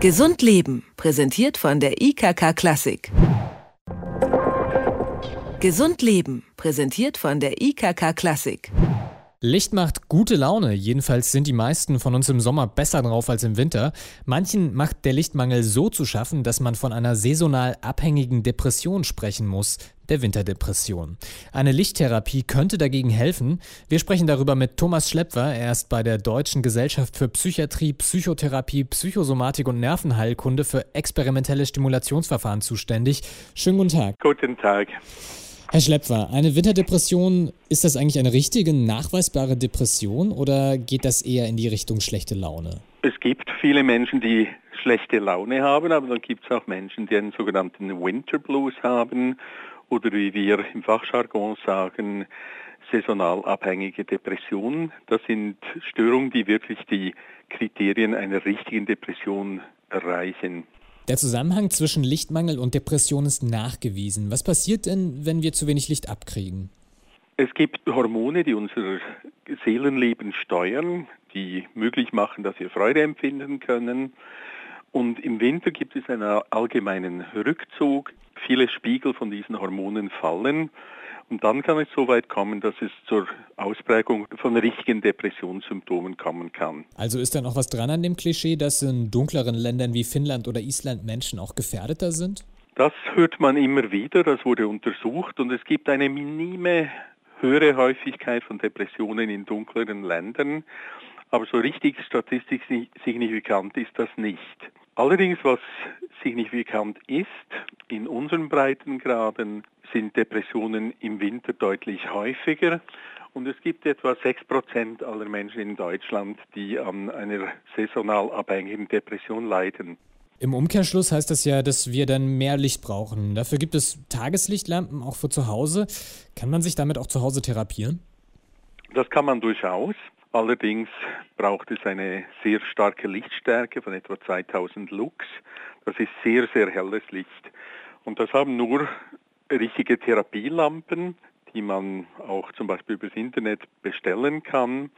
Gesund Leben, präsentiert von der IKK Klassik. Gesund Leben, präsentiert von der IKK Klassik. Licht macht gute Laune, jedenfalls sind die meisten von uns im Sommer besser drauf als im Winter. Manchen macht der Lichtmangel so zu schaffen, dass man von einer saisonal abhängigen Depression sprechen muss, der Winterdepression. Eine Lichttherapie könnte dagegen helfen. Wir sprechen darüber mit Thomas Schlepfer. Er ist bei der Deutschen Gesellschaft für Psychiatrie, Psychotherapie, Psychosomatik und Nervenheilkunde für experimentelle Stimulationsverfahren zuständig. Schönen guten Tag. Guten Tag. Herr Schlepfer, eine Winterdepression, ist das eigentlich eine richtige, nachweisbare Depression oder geht das eher in die Richtung schlechte Laune? Es gibt viele Menschen, die schlechte Laune haben, aber dann gibt es auch Menschen, die einen sogenannten Winter Blues haben oder wie wir im Fachjargon sagen, saisonal abhängige Depression. Das sind Störungen, die wirklich die Kriterien einer richtigen Depression erreichen. Der Zusammenhang zwischen Lichtmangel und Depression ist nachgewiesen. Was passiert denn, wenn wir zu wenig Licht abkriegen? Es gibt Hormone, die unser Seelenleben steuern, die möglich machen, dass wir Freude empfinden können. Und im Winter gibt es einen allgemeinen Rückzug. Viele Spiegel von diesen Hormonen fallen. Und dann kann es so weit kommen, dass es zur Ausprägung von richtigen Depressionssymptomen kommen kann. Also ist da noch was dran an dem Klischee, dass in dunkleren Ländern wie Finnland oder Island Menschen auch gefährdeter sind? Das hört man immer wieder, das wurde untersucht und es gibt eine minime höhere Häufigkeit von Depressionen in dunkleren Ländern, aber so richtig statistisch signifikant ist das nicht. Allerdings, was signifikant ist, in unseren Breitengraden sind Depressionen im Winter deutlich häufiger und es gibt etwa 6% aller Menschen in Deutschland, die an einer saisonal abhängigen Depression leiden. Im Umkehrschluss heißt das ja, dass wir dann mehr Licht brauchen. Dafür gibt es Tageslichtlampen auch für zu Hause. Kann man sich damit auch zu Hause therapieren? Das kann man durchaus. Allerdings braucht es eine sehr starke Lichtstärke von etwa 2000 Lux. Das ist sehr, sehr helles Licht. Und das haben nur richtige Therapielampen, die man auch zum Beispiel übers Internet bestellen kann.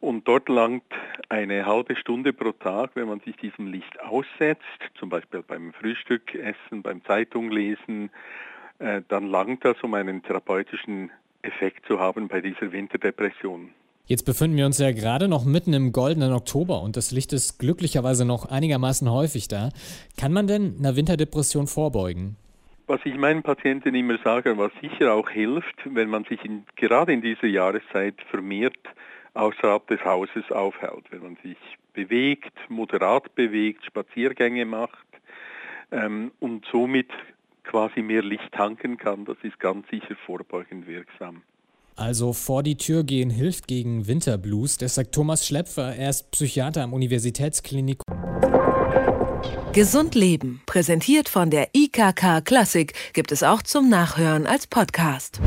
Und dort langt eine halbe Stunde pro Tag, wenn man sich diesem Licht aussetzt, zum Beispiel beim Frühstück essen, beim Zeitung lesen, äh, dann langt das, um einen therapeutischen Effekt zu haben bei dieser Winterdepression. Jetzt befinden wir uns ja gerade noch mitten im goldenen Oktober und das Licht ist glücklicherweise noch einigermaßen häufig da. Kann man denn einer Winterdepression vorbeugen? Was ich meinen Patienten immer sage, was sicher auch hilft, wenn man sich in, gerade in dieser Jahreszeit vermehrt außerhalb des Hauses aufhält, wenn man sich bewegt, moderat bewegt, Spaziergänge macht ähm, und somit quasi mehr Licht tanken kann, das ist ganz sicher vorbeugend wirksam. Also vor die Tür gehen hilft gegen Winterblues. Das sagt Thomas Schlepfer. Er ist Psychiater am Universitätsklinikum. Gesund Leben, präsentiert von der IKK Klassik, gibt es auch zum Nachhören als Podcast.